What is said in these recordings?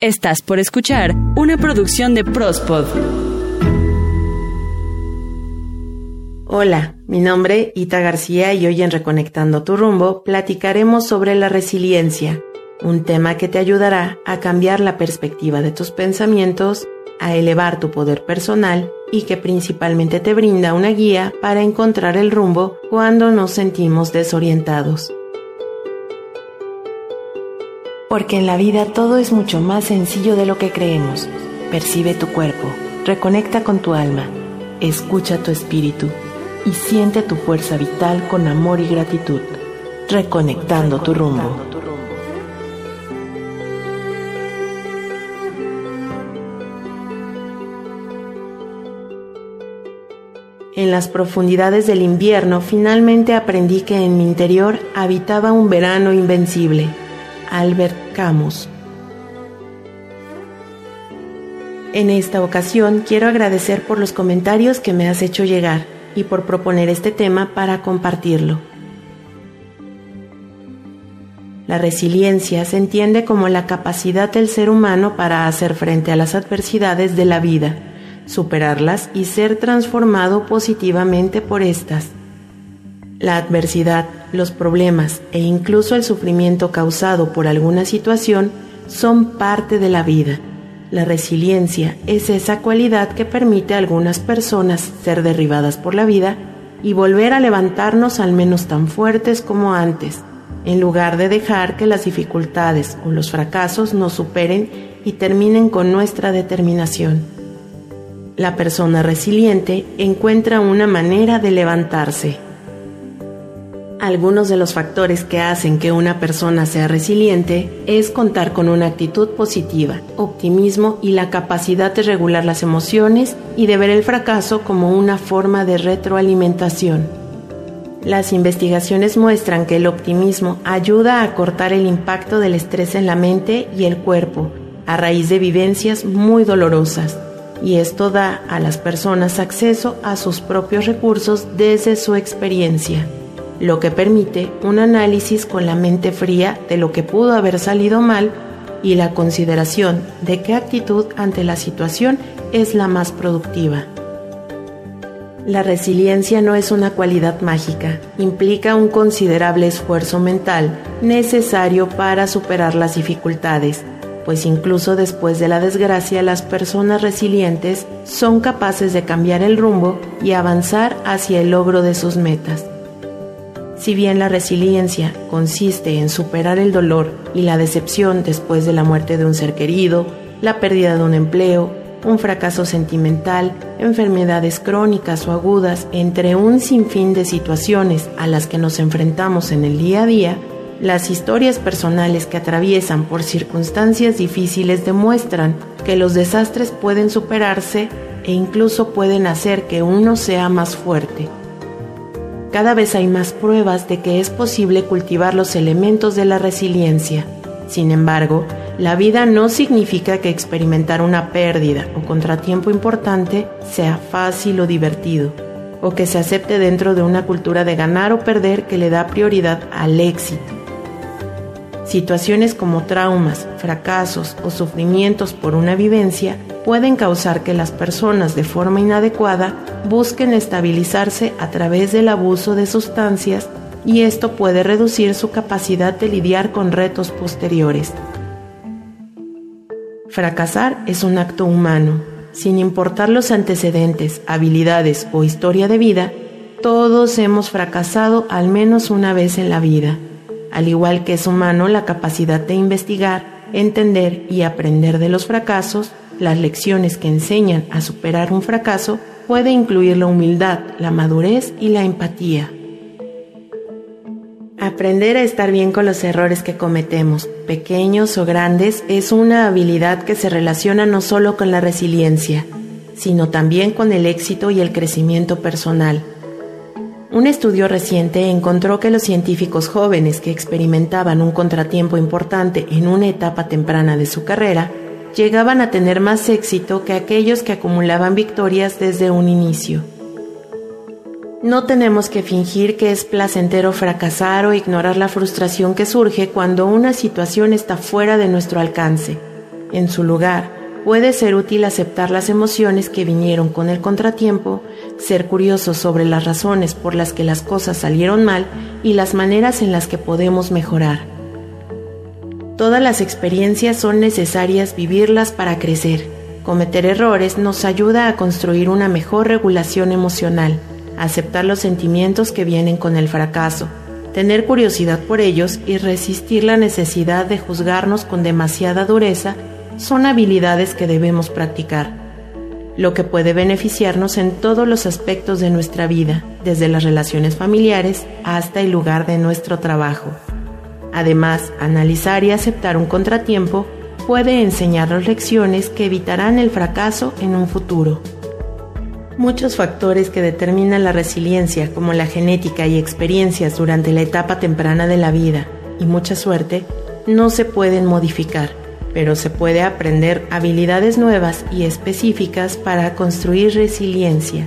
Estás por escuchar una producción de Prospod. Hola, mi nombre Ita García y hoy en Reconectando tu rumbo platicaremos sobre la resiliencia, un tema que te ayudará a cambiar la perspectiva de tus pensamientos, a elevar tu poder personal y que principalmente te brinda una guía para encontrar el rumbo cuando nos sentimos desorientados. Porque en la vida todo es mucho más sencillo de lo que creemos. Percibe tu cuerpo, reconecta con tu alma, escucha tu espíritu y siente tu fuerza vital con amor y gratitud, reconectando tu rumbo. En las profundidades del invierno finalmente aprendí que en mi interior habitaba un verano invencible Albert Camus. En esta ocasión quiero agradecer por los comentarios que me has hecho llegar y por proponer este tema para compartirlo. La resiliencia se entiende como la capacidad del ser humano para hacer frente a las adversidades de la vida, superarlas y ser transformado positivamente por estas. La adversidad, los problemas e incluso el sufrimiento causado por alguna situación son parte de la vida. La resiliencia es esa cualidad que permite a algunas personas ser derribadas por la vida y volver a levantarnos al menos tan fuertes como antes, en lugar de dejar que las dificultades o los fracasos nos superen y terminen con nuestra determinación. La persona resiliente encuentra una manera de levantarse algunos de los factores que hacen que una persona sea resiliente es contar con una actitud positiva, optimismo y la capacidad de regular las emociones y de ver el fracaso como una forma de retroalimentación. Las investigaciones muestran que el optimismo ayuda a cortar el impacto del estrés en la mente y el cuerpo a raíz de vivencias muy dolorosas y esto da a las personas acceso a sus propios recursos desde su experiencia lo que permite un análisis con la mente fría de lo que pudo haber salido mal y la consideración de qué actitud ante la situación es la más productiva. La resiliencia no es una cualidad mágica, implica un considerable esfuerzo mental necesario para superar las dificultades, pues incluso después de la desgracia las personas resilientes son capaces de cambiar el rumbo y avanzar hacia el logro de sus metas. Si bien la resiliencia consiste en superar el dolor y la decepción después de la muerte de un ser querido, la pérdida de un empleo, un fracaso sentimental, enfermedades crónicas o agudas, entre un sinfín de situaciones a las que nos enfrentamos en el día a día, las historias personales que atraviesan por circunstancias difíciles demuestran que los desastres pueden superarse e incluso pueden hacer que uno sea más fuerte. Cada vez hay más pruebas de que es posible cultivar los elementos de la resiliencia. Sin embargo, la vida no significa que experimentar una pérdida o contratiempo importante sea fácil o divertido, o que se acepte dentro de una cultura de ganar o perder que le da prioridad al éxito. Situaciones como traumas, fracasos o sufrimientos por una vivencia pueden causar que las personas de forma inadecuada busquen estabilizarse a través del abuso de sustancias y esto puede reducir su capacidad de lidiar con retos posteriores. Fracasar es un acto humano. Sin importar los antecedentes, habilidades o historia de vida, todos hemos fracasado al menos una vez en la vida al igual que es humano la capacidad de investigar, entender y aprender de los fracasos, las lecciones que enseñan a superar un fracaso puede incluir la humildad, la madurez y la empatía. Aprender a estar bien con los errores que cometemos, pequeños o grandes, es una habilidad que se relaciona no solo con la resiliencia, sino también con el éxito y el crecimiento personal. Un estudio reciente encontró que los científicos jóvenes que experimentaban un contratiempo importante en una etapa temprana de su carrera llegaban a tener más éxito que aquellos que acumulaban victorias desde un inicio. No tenemos que fingir que es placentero fracasar o ignorar la frustración que surge cuando una situación está fuera de nuestro alcance. En su lugar, puede ser útil aceptar las emociones que vinieron con el contratiempo, ser curioso sobre las razones por las que las cosas salieron mal y las maneras en las que podemos mejorar. Todas las experiencias son necesarias vivirlas para crecer. Cometer errores nos ayuda a construir una mejor regulación emocional, aceptar los sentimientos que vienen con el fracaso, tener curiosidad por ellos y resistir la necesidad de juzgarnos con demasiada dureza son habilidades que debemos practicar, lo que puede beneficiarnos en todos los aspectos de nuestra vida, desde las relaciones familiares hasta el lugar de nuestro trabajo. Además, analizar y aceptar un contratiempo puede enseñarnos lecciones que evitarán el fracaso en un futuro. Muchos factores que determinan la resiliencia, como la genética y experiencias durante la etapa temprana de la vida y mucha suerte, no se pueden modificar pero se puede aprender habilidades nuevas y específicas para construir resiliencia.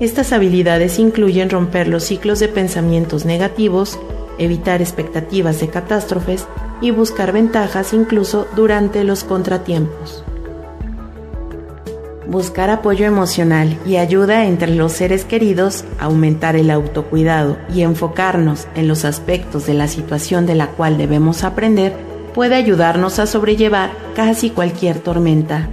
Estas habilidades incluyen romper los ciclos de pensamientos negativos, evitar expectativas de catástrofes y buscar ventajas incluso durante los contratiempos. Buscar apoyo emocional y ayuda entre los seres queridos, aumentar el autocuidado y enfocarnos en los aspectos de la situación de la cual debemos aprender puede ayudarnos a sobrellevar casi cualquier tormenta.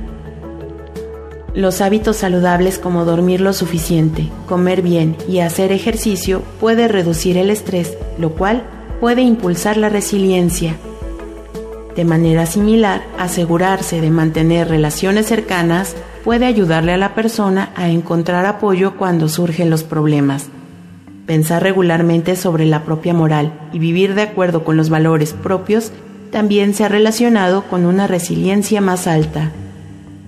Los hábitos saludables como dormir lo suficiente, comer bien y hacer ejercicio puede reducir el estrés, lo cual puede impulsar la resiliencia. De manera similar, asegurarse de mantener relaciones cercanas puede ayudarle a la persona a encontrar apoyo cuando surgen los problemas. Pensar regularmente sobre la propia moral y vivir de acuerdo con los valores propios también se ha relacionado con una resiliencia más alta.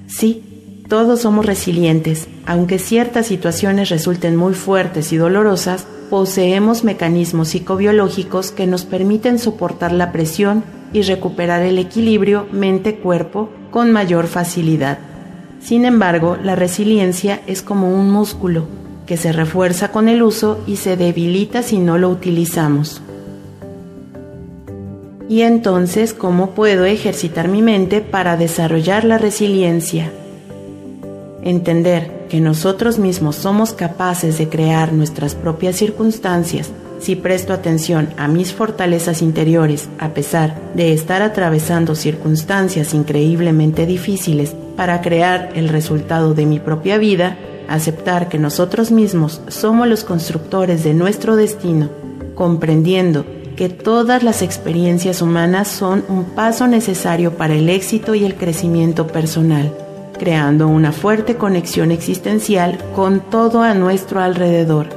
Sí, todos somos resilientes, aunque ciertas situaciones resulten muy fuertes y dolorosas, poseemos mecanismos psicobiológicos que nos permiten soportar la presión y recuperar el equilibrio mente-cuerpo con mayor facilidad. Sin embargo, la resiliencia es como un músculo que se refuerza con el uso y se debilita si no lo utilizamos. Y entonces, ¿cómo puedo ejercitar mi mente para desarrollar la resiliencia? Entender que nosotros mismos somos capaces de crear nuestras propias circunstancias si presto atención a mis fortalezas interiores a pesar de estar atravesando circunstancias increíblemente difíciles para crear el resultado de mi propia vida, aceptar que nosotros mismos somos los constructores de nuestro destino, comprendiendo que todas las experiencias humanas son un paso necesario para el éxito y el crecimiento personal, creando una fuerte conexión existencial con todo a nuestro alrededor,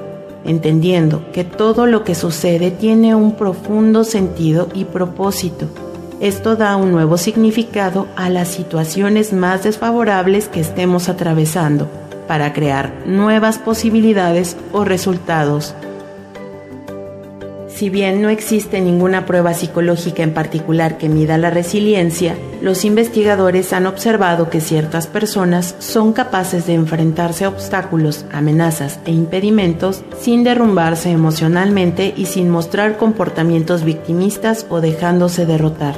entendiendo que todo lo que sucede tiene un profundo sentido y propósito. Esto da un nuevo significado a las situaciones más desfavorables que estemos atravesando, para crear nuevas posibilidades o resultados si bien no existe ninguna prueba psicológica en particular que mida la resiliencia, los investigadores han observado que ciertas personas son capaces de enfrentarse a obstáculos, amenazas e impedimentos sin derrumbarse emocionalmente y sin mostrar comportamientos victimistas o dejándose derrotar.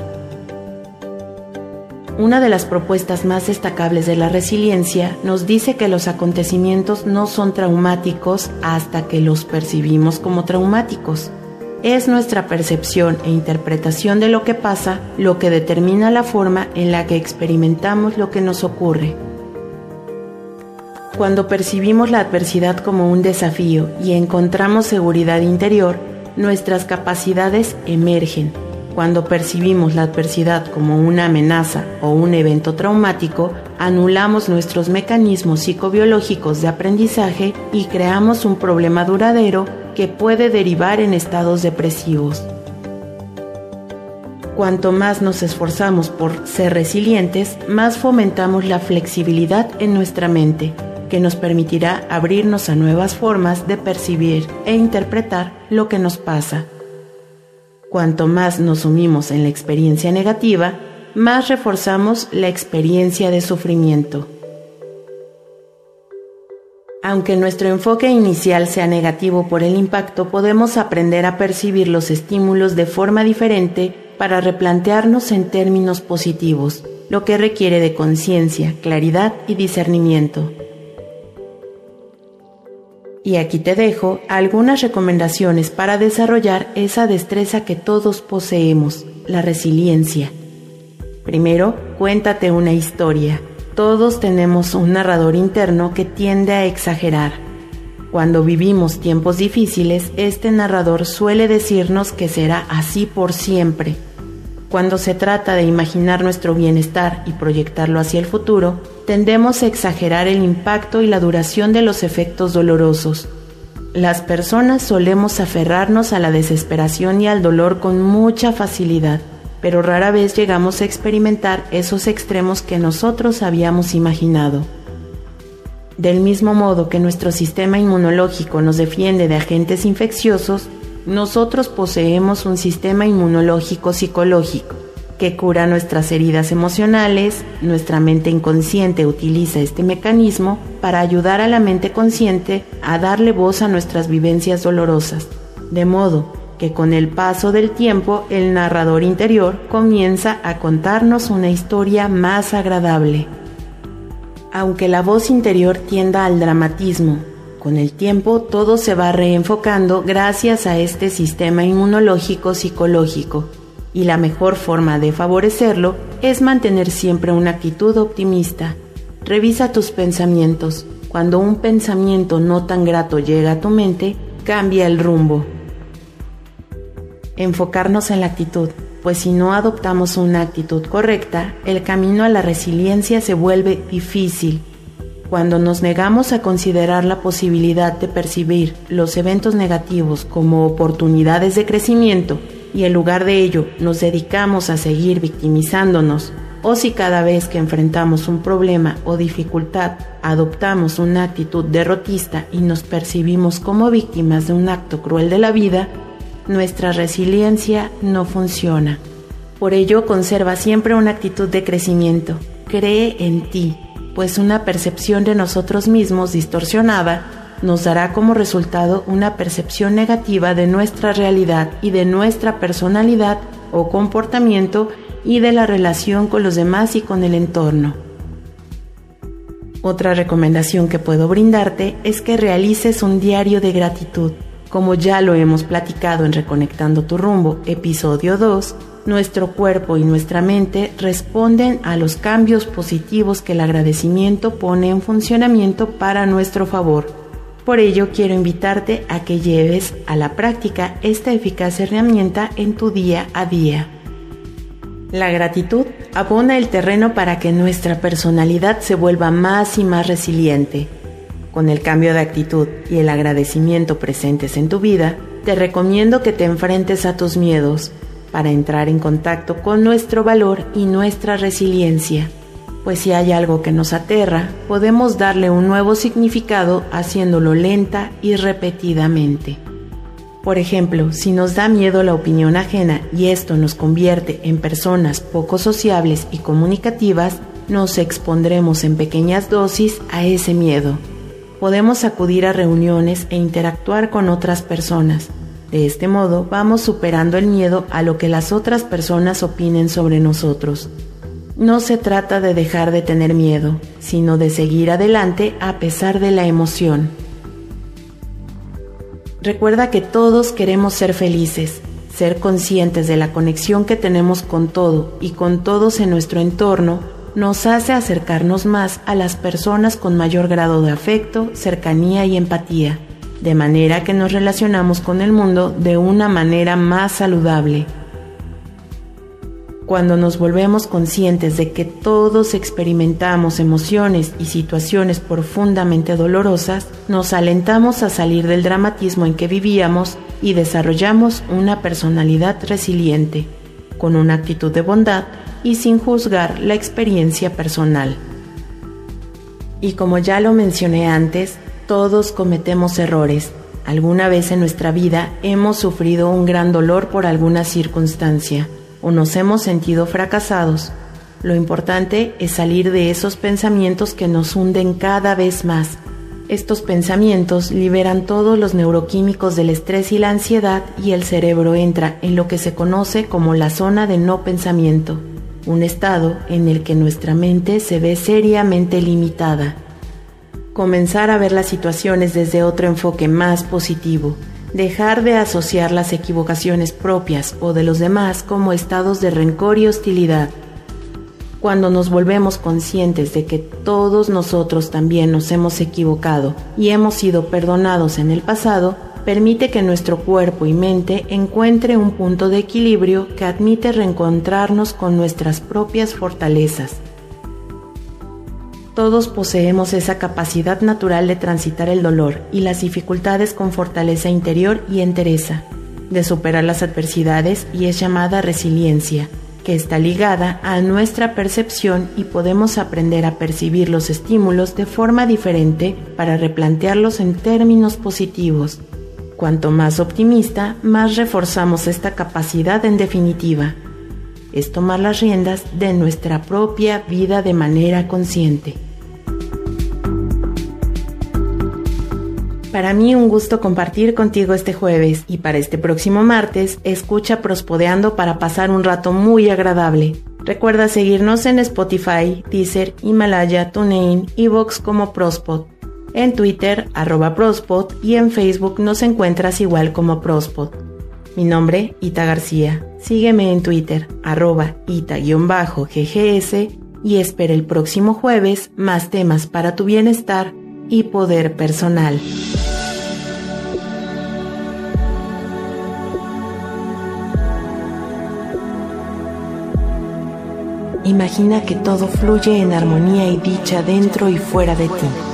Una de las propuestas más destacables de la resiliencia nos dice que los acontecimientos no son traumáticos hasta que los percibimos como traumáticos. Es nuestra percepción e interpretación de lo que pasa lo que determina la forma en la que experimentamos lo que nos ocurre. Cuando percibimos la adversidad como un desafío y encontramos seguridad interior, nuestras capacidades emergen. Cuando percibimos la adversidad como una amenaza o un evento traumático, anulamos nuestros mecanismos psicobiológicos de aprendizaje y creamos un problema duradero que puede derivar en estados depresivos. Cuanto más nos esforzamos por ser resilientes, más fomentamos la flexibilidad en nuestra mente, que nos permitirá abrirnos a nuevas formas de percibir e interpretar lo que nos pasa. Cuanto más nos sumimos en la experiencia negativa, más reforzamos la experiencia de sufrimiento. Aunque nuestro enfoque inicial sea negativo por el impacto, podemos aprender a percibir los estímulos de forma diferente para replantearnos en términos positivos, lo que requiere de conciencia, claridad y discernimiento. Y aquí te dejo algunas recomendaciones para desarrollar esa destreza que todos poseemos, la resiliencia. Primero, cuéntate una historia. Todos tenemos un narrador interno que tiende a exagerar. Cuando vivimos tiempos difíciles, este narrador suele decirnos que será así por siempre. Cuando se trata de imaginar nuestro bienestar y proyectarlo hacia el futuro, tendemos a exagerar el impacto y la duración de los efectos dolorosos. Las personas solemos aferrarnos a la desesperación y al dolor con mucha facilidad, pero rara vez llegamos a experimentar esos extremos que nosotros habíamos imaginado. Del mismo modo que nuestro sistema inmunológico nos defiende de agentes infecciosos, nosotros poseemos un sistema inmunológico psicológico que cura nuestras heridas emocionales, nuestra mente inconsciente utiliza este mecanismo para ayudar a la mente consciente a darle voz a nuestras vivencias dolorosas, de modo que con el paso del tiempo el narrador interior comienza a contarnos una historia más agradable. Aunque la voz interior tienda al dramatismo, con el tiempo todo se va reenfocando gracias a este sistema inmunológico psicológico y la mejor forma de favorecerlo es mantener siempre una actitud optimista. Revisa tus pensamientos. Cuando un pensamiento no tan grato llega a tu mente, cambia el rumbo. Enfocarnos en la actitud, pues si no adoptamos una actitud correcta, el camino a la resiliencia se vuelve difícil. Cuando nos negamos a considerar la posibilidad de percibir los eventos negativos como oportunidades de crecimiento, y en lugar de ello nos dedicamos a seguir victimizándonos, o si cada vez que enfrentamos un problema o dificultad adoptamos una actitud derrotista y nos percibimos como víctimas de un acto cruel de la vida, nuestra resiliencia no funciona. Por ello, conserva siempre una actitud de crecimiento. Cree en ti, pues una percepción de nosotros mismos distorsionada nos dará como resultado una percepción negativa de nuestra realidad y de nuestra personalidad o comportamiento y de la relación con los demás y con el entorno. Otra recomendación que puedo brindarte es que realices un diario de gratitud. Como ya lo hemos platicado en Reconectando tu rumbo, episodio 2, nuestro cuerpo y nuestra mente responden a los cambios positivos que el agradecimiento pone en funcionamiento para nuestro favor. Por ello quiero invitarte a que lleves a la práctica esta eficaz herramienta en tu día a día. La gratitud abona el terreno para que nuestra personalidad se vuelva más y más resiliente. Con el cambio de actitud y el agradecimiento presentes en tu vida, te recomiendo que te enfrentes a tus miedos para entrar en contacto con nuestro valor y nuestra resiliencia pues si hay algo que nos aterra, podemos darle un nuevo significado haciéndolo lenta y repetidamente. Por ejemplo, si nos da miedo la opinión ajena y esto nos convierte en personas poco sociables y comunicativas, nos expondremos en pequeñas dosis a ese miedo. Podemos acudir a reuniones e interactuar con otras personas. De este modo vamos superando el miedo a lo que las otras personas opinen sobre nosotros. No se trata de dejar de tener miedo, sino de seguir adelante a pesar de la emoción. Recuerda que todos queremos ser felices, ser conscientes de la conexión que tenemos con todo y con todos en nuestro entorno nos hace acercarnos más a las personas con mayor grado de afecto, cercanía y empatía, de manera que nos relacionamos con el mundo de una manera más saludable. Cuando nos volvemos conscientes de que todos experimentamos emociones y situaciones profundamente dolorosas, nos alentamos a salir del dramatismo en que vivíamos y desarrollamos una personalidad resiliente, con una actitud de bondad y sin juzgar la experiencia personal. Y como ya lo mencioné antes, todos cometemos errores. Alguna vez en nuestra vida hemos sufrido un gran dolor por alguna circunstancia o nos hemos sentido fracasados, lo importante es salir de esos pensamientos que nos hunden cada vez más. Estos pensamientos liberan todos los neuroquímicos del estrés y la ansiedad y el cerebro entra en lo que se conoce como la zona de no pensamiento, un estado en el que nuestra mente se ve seriamente limitada. Comenzar a ver las situaciones desde otro enfoque más positivo, dejar de asociar las equivocaciones propias o de los demás como estados de rencor y hostilidad cuando nos volvemos conscientes de que todos nosotros también nos hemos equivocado y hemos sido perdonados en el pasado, permite que nuestro cuerpo y mente encuentre un punto de equilibrio que admite reencontrarnos con nuestras propias fortalezas. Todos poseemos esa capacidad natural de transitar el dolor y las dificultades con fortaleza interior y entereza, de superar las adversidades y es llamada resiliencia que está ligada a nuestra percepción y podemos aprender a percibir los estímulos de forma diferente para replantearlos en términos positivos. Cuanto más optimista, más reforzamos esta capacidad en definitiva. Es tomar las riendas de nuestra propia vida de manera consciente. Para mí un gusto compartir contigo este jueves y para este próximo martes escucha Prospodeando para pasar un rato muy agradable. Recuerda seguirnos en Spotify, Deezer, Himalaya, TuneIn y Vox como Prospod. En Twitter, arroba Prospod y en Facebook nos encuentras igual como Prospod. Mi nombre, Ita García. Sígueme en Twitter, arroba Ita-GGS y espera el próximo jueves más temas para tu bienestar y poder personal. Imagina que todo fluye en armonía y dicha dentro y fuera de ti.